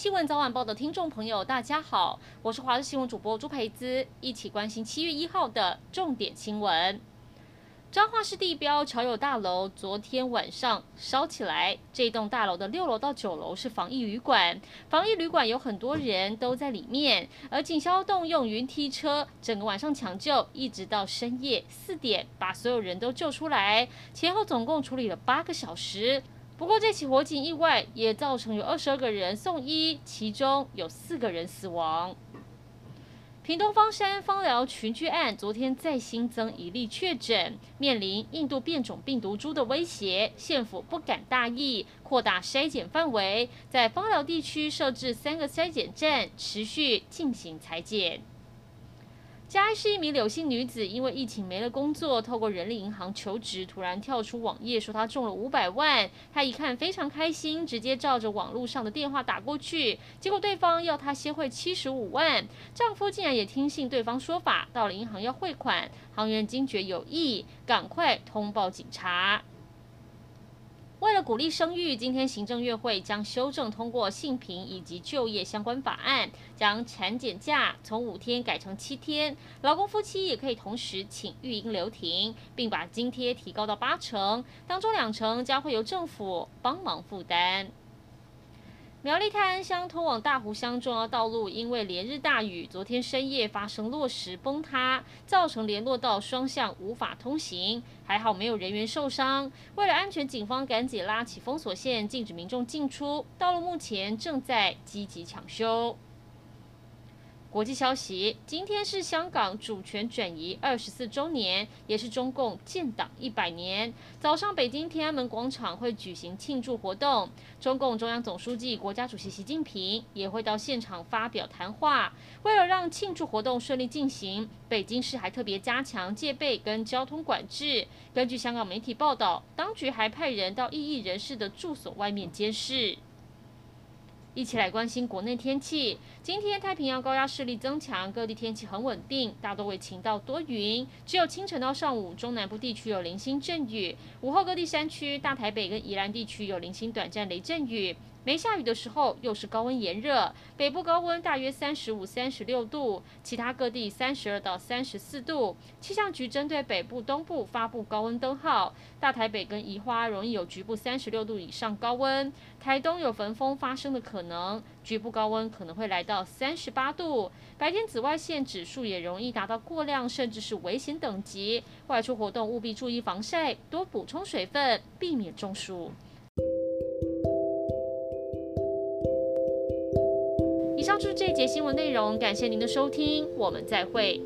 新闻早晚报的听众朋友，大家好，我是华视新闻主播朱培姿，一起关心七月一号的重点新闻。彰化市地标侨友大楼昨天晚上烧起来，这栋大楼的六楼到九楼是防疫旅馆，防疫旅馆有很多人都在里面，而警消动用云梯车，整个晚上抢救，一直到深夜四点把所有人都救出来，前后总共处理了八个小时。不过这起火警意外也造成有二十二个人送医，其中有四个人死亡。屏东方山枋寮群聚案昨天再新增一例确诊，面临印度变种病毒株的威胁，县府不敢大意，扩大筛检范围，在枋寮地区设置三个筛检站，持续进行采检。嘉义市一名柳姓女子，因为疫情没了工作，透过人力银行求职，突然跳出网页说她中了五百万。她一看非常开心，直接照着网络上的电话打过去，结果对方要她先汇七十五万。丈夫竟然也听信对方说法，到了银行要汇款，行员惊觉有异，赶快通报警察。为了鼓励生育，今天行政院会将修正通过性平以及就业相关法案，将产检假从五天改成七天，老公夫妻也可以同时请育婴留停，并把津贴提高到八成，当中两成将会由政府帮忙负担。苗栗泰安乡通往大湖乡重要道路，因为连日大雨，昨天深夜发生落石崩塌，造成联络道双向无法通行。还好没有人员受伤。为了安全，警方赶紧拉起封锁线，禁止民众进出。道路目前正在积极抢修。国际消息：今天是香港主权转移二十四周年，也是中共建党一百年。早上，北京天安门广场会举行庆祝活动，中共中央总书记、国家主席习近平也会到现场发表谈话。为了让庆祝活动顺利进行，北京市还特别加强戒备跟交通管制。根据香港媒体报道，当局还派人到异议人士的住所外面监视。一起来关心国内天气。今天太平洋高压势力增强，各地天气很稳定，大多为晴到多云，只有清晨到上午中南部地区有零星阵雨，午后各地山区、大台北跟宜兰地区有零星短暂雷阵雨。没下雨的时候，又是高温炎热，北部高温大约三十五、三十六度，其他各地三十二到三十四度。气象局针对北部、东部发布高温灯号，大台北跟宜花容易有局部三十六度以上高温，台东有焚风发生的可能，局部高温可能会来到三十八度。白天紫外线指数也容易达到过量，甚至是危险等级，外出活动务必注意防晒，多补充水分，避免中暑。就是这节新闻内容，感谢您的收听，我们再会。